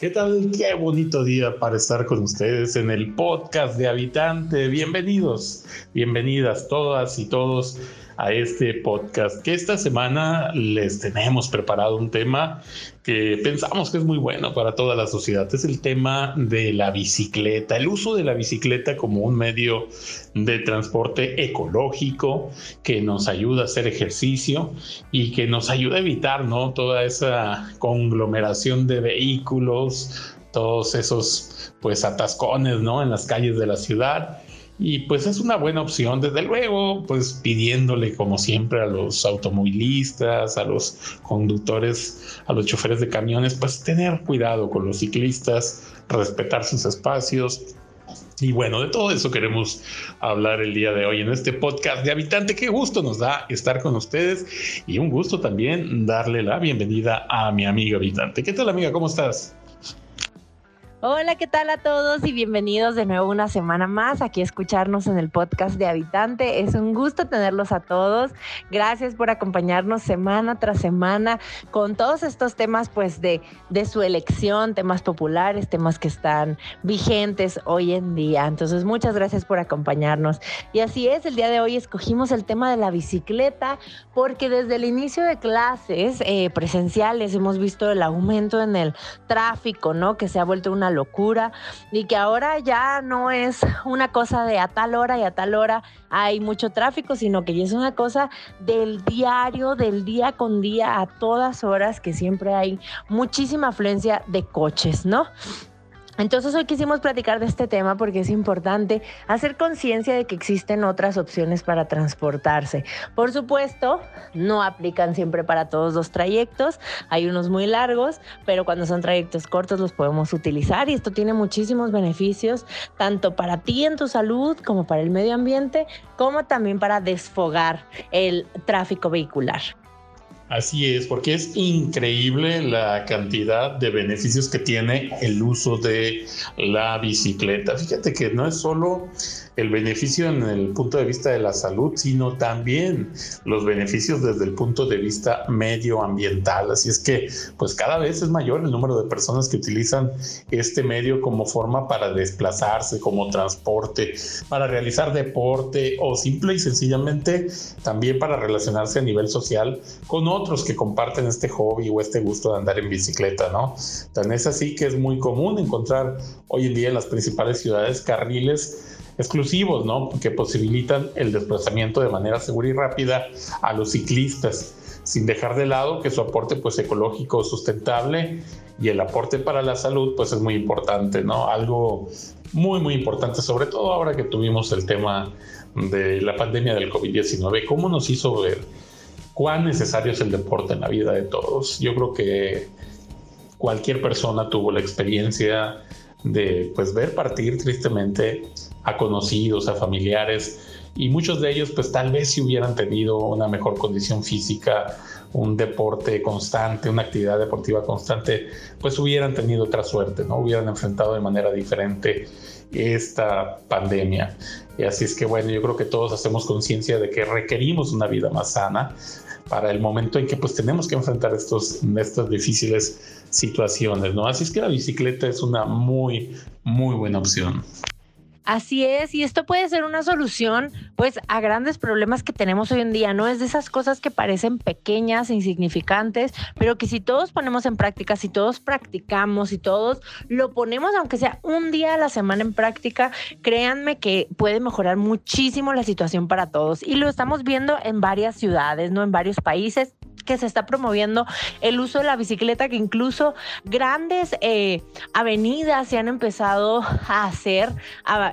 ¿Qué tal? Qué bonito día para estar con ustedes en el podcast de Habitante. Bienvenidos, bienvenidas todas y todos a este podcast que esta semana les tenemos preparado un tema que pensamos que es muy bueno para toda la sociedad. Es el tema de la bicicleta, el uso de la bicicleta como un medio de transporte ecológico que nos ayuda a hacer ejercicio y que nos ayuda a evitar ¿no? toda esa conglomeración de vehículos, todos esos pues atascones ¿no? en las calles de la ciudad y pues es una buena opción, desde luego, pues pidiéndole como siempre a los automovilistas, a los conductores, a los choferes de camiones, pues tener cuidado con los ciclistas, respetar sus espacios. Y bueno, de todo eso queremos hablar el día de hoy en este podcast de Habitante. Qué gusto nos da estar con ustedes y un gusto también darle la bienvenida a mi amiga Habitante. ¿Qué tal amiga? ¿Cómo estás? Hola, ¿qué tal a todos y bienvenidos de nuevo una semana más aquí a escucharnos en el podcast de Habitante. Es un gusto tenerlos a todos. Gracias por acompañarnos semana tras semana con todos estos temas pues de, de su elección, temas populares, temas que están vigentes hoy en día. Entonces, muchas gracias por acompañarnos. Y así es, el día de hoy escogimos el tema de la bicicleta porque desde el inicio de clases eh, presenciales hemos visto el aumento en el tráfico, ¿no? Que se ha vuelto una locura y que ahora ya no es una cosa de a tal hora y a tal hora hay mucho tráfico, sino que ya es una cosa del diario, del día con día, a todas horas, que siempre hay muchísima afluencia de coches, ¿no? Entonces hoy quisimos platicar de este tema porque es importante hacer conciencia de que existen otras opciones para transportarse. Por supuesto, no aplican siempre para todos los trayectos, hay unos muy largos, pero cuando son trayectos cortos los podemos utilizar y esto tiene muchísimos beneficios, tanto para ti en tu salud como para el medio ambiente, como también para desfogar el tráfico vehicular. Así es, porque es increíble la cantidad de beneficios que tiene el uso de la bicicleta. Fíjate que no es solo el beneficio en el punto de vista de la salud, sino también los beneficios desde el punto de vista medioambiental. Así es que, pues cada vez es mayor el número de personas que utilizan este medio como forma para desplazarse, como transporte, para realizar deporte o simple y sencillamente también para relacionarse a nivel social con otros que comparten este hobby o este gusto de andar en bicicleta, ¿no? Tan es así que es muy común encontrar hoy en día en las principales ciudades carriles exclusivos, ¿no? Que posibilitan el desplazamiento de manera segura y rápida a los ciclistas, sin dejar de lado que su aporte pues ecológico sustentable y el aporte para la salud pues es muy importante, ¿no? Algo muy muy importante, sobre todo ahora que tuvimos el tema de la pandemia del COVID-19, cómo nos hizo ver cuán necesario es el deporte en la vida de todos. Yo creo que cualquier persona tuvo la experiencia de pues ver partir tristemente a conocidos, a familiares y muchos de ellos pues tal vez si hubieran tenido una mejor condición física, un deporte constante, una actividad deportiva constante, pues hubieran tenido otra suerte, ¿no? Hubieran enfrentado de manera diferente esta pandemia. Y así es que bueno, yo creo que todos hacemos conciencia de que requerimos una vida más sana para el momento en que pues tenemos que enfrentar estos, estas difíciles situaciones, ¿no? Así es que la bicicleta es una muy, muy buena opción. Así es, y esto puede ser una solución pues a grandes problemas que tenemos hoy en día, ¿no? Es de esas cosas que parecen pequeñas, e insignificantes, pero que si todos ponemos en práctica, si todos practicamos, si todos lo ponemos, aunque sea un día a la semana en práctica, créanme que puede mejorar muchísimo la situación para todos. Y lo estamos viendo en varias ciudades, ¿no? En varios países que se está promoviendo el uso de la bicicleta, que incluso grandes eh, avenidas se han empezado a hacer,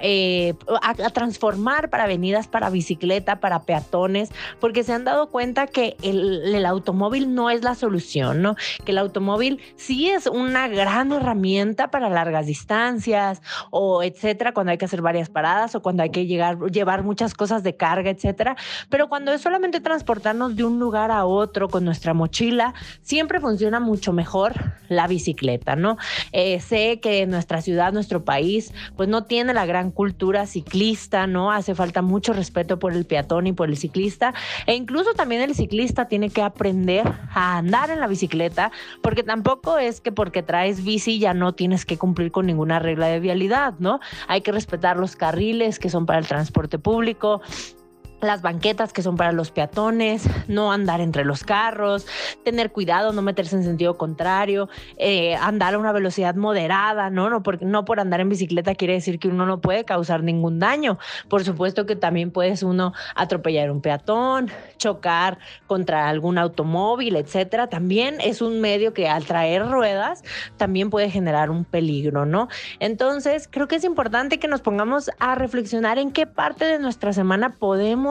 eh, a, transformar para avenidas para bicicleta, para peatones, porque se han dado cuenta que el, el, automóvil no es la solución, ¿no? Que el automóvil sí es una gran herramienta para largas distancias o etcétera, cuando hay que hacer varias paradas o cuando hay que llegar, llevar muchas cosas de carga, etcétera. Pero cuando es solamente transportarnos de un lugar a otro, nuestra mochila, siempre funciona mucho mejor la bicicleta, ¿no? Eh, sé que nuestra ciudad, nuestro país, pues no tiene la gran cultura ciclista, ¿no? Hace falta mucho respeto por el peatón y por el ciclista, e incluso también el ciclista tiene que aprender a andar en la bicicleta, porque tampoco es que porque traes bici ya no tienes que cumplir con ninguna regla de vialidad, ¿no? Hay que respetar los carriles que son para el transporte público, las banquetas que son para los peatones, no andar entre los carros, tener cuidado, no meterse en sentido contrario, eh, andar a una velocidad moderada, ¿no? No, porque, no por andar en bicicleta quiere decir que uno no puede causar ningún daño. Por supuesto que también puedes uno atropellar un peatón, chocar contra algún automóvil, etcétera. También es un medio que al traer ruedas también puede generar un peligro, ¿no? Entonces, creo que es importante que nos pongamos a reflexionar en qué parte de nuestra semana podemos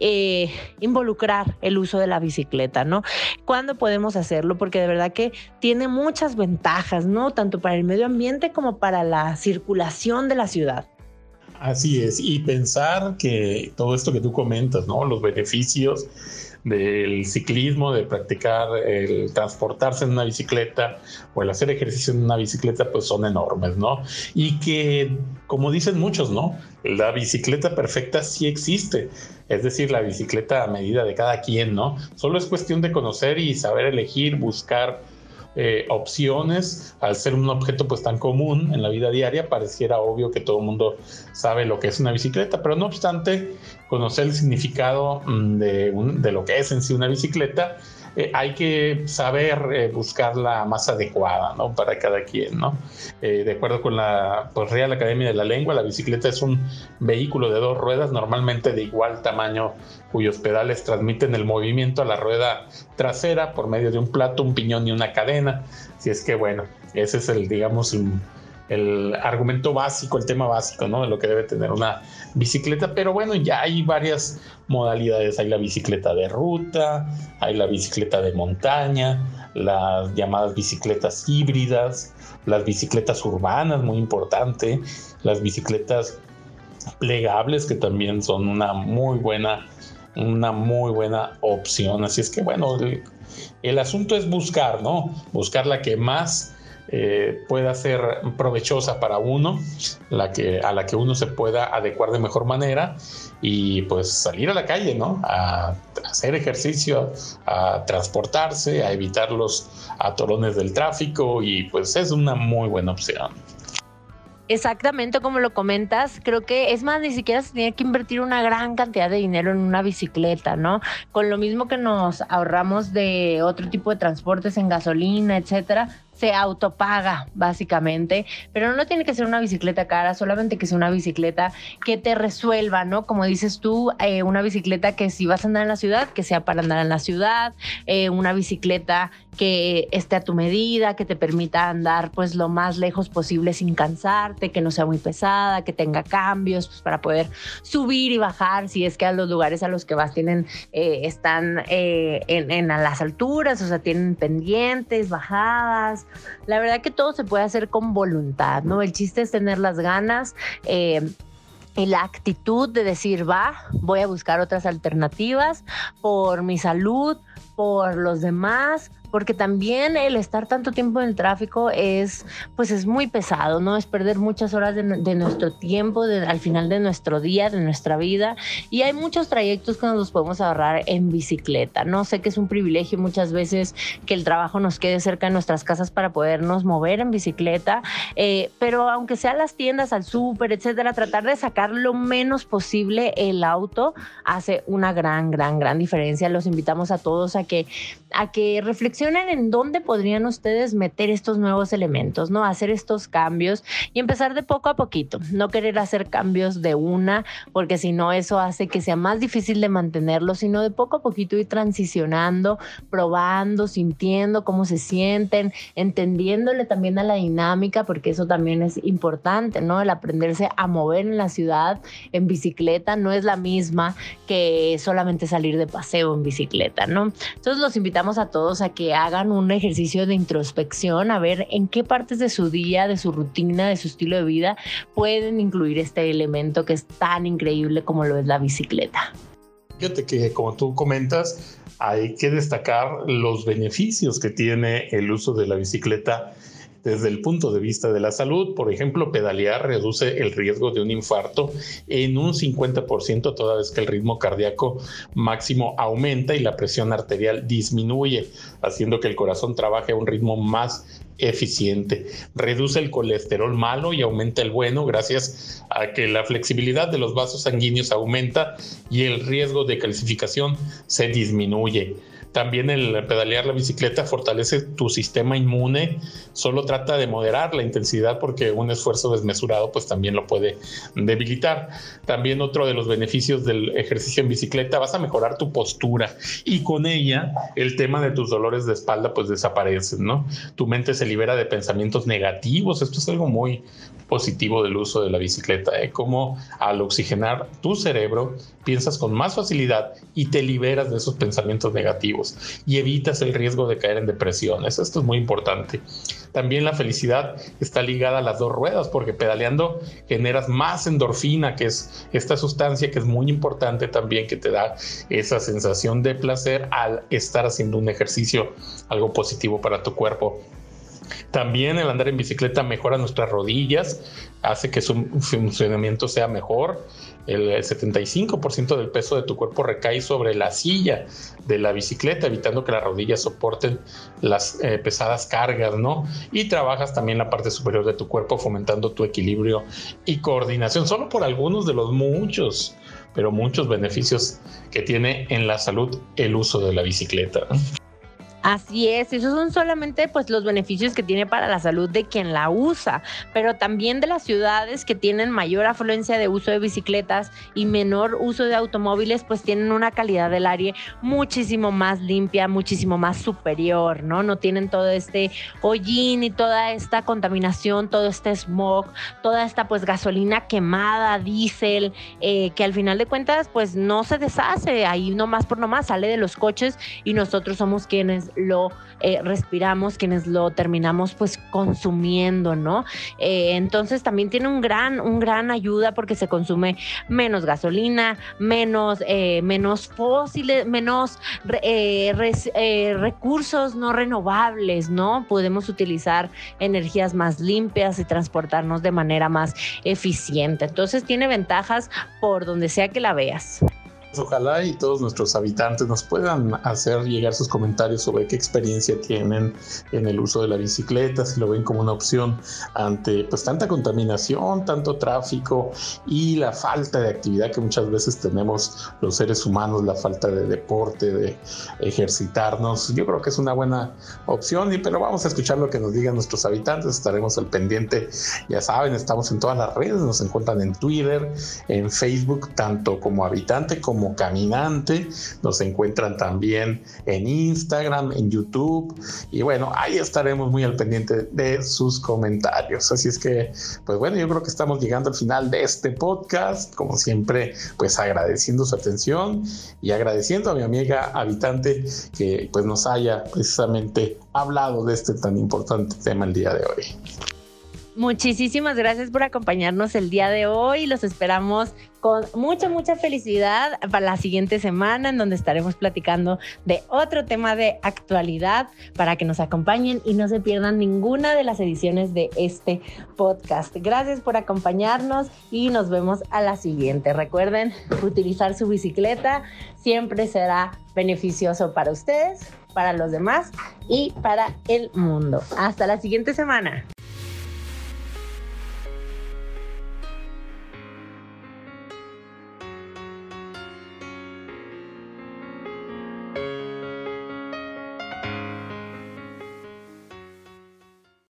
eh, involucrar el uso de la bicicleta, ¿no? ¿Cuándo podemos hacerlo? Porque de verdad que tiene muchas ventajas, ¿no? Tanto para el medio ambiente como para la circulación de la ciudad. Así es, y pensar que todo esto que tú comentas, ¿no? Los beneficios del ciclismo, de practicar el transportarse en una bicicleta o el hacer ejercicio en una bicicleta, pues son enormes, ¿no? Y que, como dicen muchos, ¿no? La bicicleta perfecta sí existe, es decir, la bicicleta a medida de cada quien, ¿no? Solo es cuestión de conocer y saber elegir, buscar eh, opciones, al ser un objeto pues tan común en la vida diaria, pareciera obvio que todo el mundo sabe lo que es una bicicleta, pero no obstante, conocer el significado mm, de, de lo que es en sí una bicicleta eh, hay que saber eh, buscar la más adecuada ¿no? para cada quien. ¿no? Eh, de acuerdo con la pues, Real Academia de la Lengua, la bicicleta es un vehículo de dos ruedas, normalmente de igual tamaño, cuyos pedales transmiten el movimiento a la rueda trasera por medio de un plato, un piñón y una cadena. Si es que, bueno, ese es el, digamos, el argumento básico, el tema básico, ¿no? De lo que debe tener una bicicleta, pero bueno, ya hay varias modalidades. Hay la bicicleta de ruta, hay la bicicleta de montaña, las llamadas bicicletas híbridas, las bicicletas urbanas, muy importante, las bicicletas plegables, que también son una muy buena, una muy buena opción. Así es que bueno, el, el asunto es buscar, ¿no? Buscar la que más eh, pueda ser provechosa para uno, la que, a la que uno se pueda adecuar de mejor manera y pues salir a la calle, ¿no? A, hacer ejercicio, a transportarse, a evitar los atorones del tráfico y pues es una muy buena opción. Exactamente como lo comentas, creo que es más, ni siquiera se tiene que invertir una gran cantidad de dinero en una bicicleta, ¿no? Con lo mismo que nos ahorramos de otro tipo de transportes en gasolina, etcétera, se autopaga, básicamente, pero no tiene que ser una bicicleta cara, solamente que sea una bicicleta que te resuelva, ¿no? Como dices tú, eh, una bicicleta que si vas a andar en la ciudad, que sea para andar en la ciudad, eh, una bicicleta que esté a tu medida, que te permita andar pues lo más lejos posible sin cansarte, que no sea muy pesada, que tenga cambios pues, para poder subir y bajar si es que a los lugares a los que vas tienen, eh, están en, en a las alturas, o sea, tienen pendientes, bajadas, la verdad que todo se puede hacer con voluntad, ¿no? El chiste es tener las ganas. Eh, y la actitud de decir, va, voy a buscar otras alternativas por mi salud, por los demás, porque también el estar tanto tiempo en el tráfico es, pues es muy pesado, ¿no? Es perder muchas horas de, nuestro tiempo, al final de nuestro día, de nuestra vida, y hay muchos trayectos que nos los podemos ahorrar en bicicleta, ¿no? Sé que es un privilegio muchas veces que el trabajo nos quede cerca de nuestras casas para podernos mover en bicicleta, eh, pero aunque sea las tiendas, al súper, etcétera, tratar de sacar lo menos posible el auto hace una gran, gran, gran diferencia. Los invitamos a todos a que, a que reflexionen en dónde podrían ustedes meter estos nuevos elementos, ¿no? Hacer estos cambios y empezar de poco a poquito, no querer hacer cambios de una, porque si no eso hace que sea más difícil de mantenerlo, sino de poco a poquito ir transicionando, probando, sintiendo cómo se sienten, entendiéndole también a la dinámica, porque eso también es importante, ¿no? El aprenderse a mover en la ciudad en bicicleta no es la misma que solamente salir de paseo en bicicleta, ¿no? Entonces los invitamos a todos a que hagan un ejercicio de introspección, a ver en qué partes de su día, de su rutina, de su estilo de vida pueden incluir este elemento que es tan increíble como lo es la bicicleta. Fíjate que como tú comentas, hay que destacar los beneficios que tiene el uso de la bicicleta desde el punto de vista de la salud. Por ejemplo, pedalear reduce el riesgo de un infarto en un 50% toda vez que el ritmo cardíaco máximo aumenta y la presión arterial disminuye, haciendo que el corazón trabaje a un ritmo más eficiente. Reduce el colesterol malo y aumenta el bueno gracias a que la flexibilidad de los vasos sanguíneos aumenta y el riesgo de calcificación se disminuye. También el pedalear la bicicleta fortalece tu sistema inmune, solo trata de moderar la intensidad porque un esfuerzo desmesurado pues también lo puede debilitar. También otro de los beneficios del ejercicio en bicicleta, vas a mejorar tu postura y con ella el tema de tus dolores de espalda pues desaparecen, ¿no? Tu mente se libera de pensamientos negativos, esto es algo muy positivo del uso de la bicicleta, ¿eh? como al oxigenar tu cerebro piensas con más facilidad y te liberas de esos pensamientos negativos y evitas el riesgo de caer en depresiones. Esto es muy importante. También la felicidad está ligada a las dos ruedas porque pedaleando generas más endorfina, que es esta sustancia que es muy importante también que te da esa sensación de placer al estar haciendo un ejercicio, algo positivo para tu cuerpo. También el andar en bicicleta mejora nuestras rodillas, hace que su funcionamiento sea mejor. El 75% del peso de tu cuerpo recae sobre la silla de la bicicleta, evitando que las rodillas soporten las eh, pesadas cargas, ¿no? Y trabajas también la parte superior de tu cuerpo, fomentando tu equilibrio y coordinación, solo por algunos de los muchos, pero muchos beneficios que tiene en la salud el uso de la bicicleta. Así es, esos son solamente pues los beneficios que tiene para la salud de quien la usa, pero también de las ciudades que tienen mayor afluencia de uso de bicicletas y menor uso de automóviles, pues tienen una calidad del aire muchísimo más limpia, muchísimo más superior, ¿no? No tienen todo este hollín y toda esta contaminación, todo este smog, toda esta pues gasolina quemada, diésel, eh, que al final de cuentas pues no se deshace, ahí nomás por nomás sale de los coches y nosotros somos quienes lo eh, respiramos, quienes lo terminamos pues consumiendo, ¿no? Eh, entonces también tiene un gran, un gran ayuda porque se consume menos gasolina, menos, eh, menos fósiles, menos recursos no renovables, ¿no? Podemos utilizar energías más limpias y transportarnos de manera más eficiente. Entonces tiene ventajas por donde sea que la veas. Ojalá y todos nuestros habitantes nos puedan hacer llegar sus comentarios sobre qué experiencia tienen en el uso de la bicicleta, si lo ven como una opción ante pues tanta contaminación, tanto tráfico y la falta de actividad que muchas veces tenemos los seres humanos, la falta de deporte, de ejercitarnos. Yo creo que es una buena opción, y, pero vamos a escuchar lo que nos digan nuestros habitantes, estaremos al pendiente, ya saben, estamos en todas las redes, nos encuentran en Twitter, en Facebook, tanto como habitante caminante. Nos encuentran también en Instagram, en YouTube. Y bueno, ahí estaremos muy al pendiente de sus comentarios. Así es que, pues bueno, yo creo que estamos llegando al final de este podcast. Como siempre, pues agradeciendo su atención y agradeciendo a mi amiga habitante que pues nos haya precisamente hablado de este tan importante tema el día de hoy. Muchísimas gracias por acompañarnos el día de hoy. Los esperamos con mucha, mucha felicidad para la siguiente semana en donde estaremos platicando de otro tema de actualidad para que nos acompañen y no se pierdan ninguna de las ediciones de este podcast. Gracias por acompañarnos y nos vemos a la siguiente. Recuerden, utilizar su bicicleta siempre será beneficioso para ustedes, para los demás y para el mundo. Hasta la siguiente semana.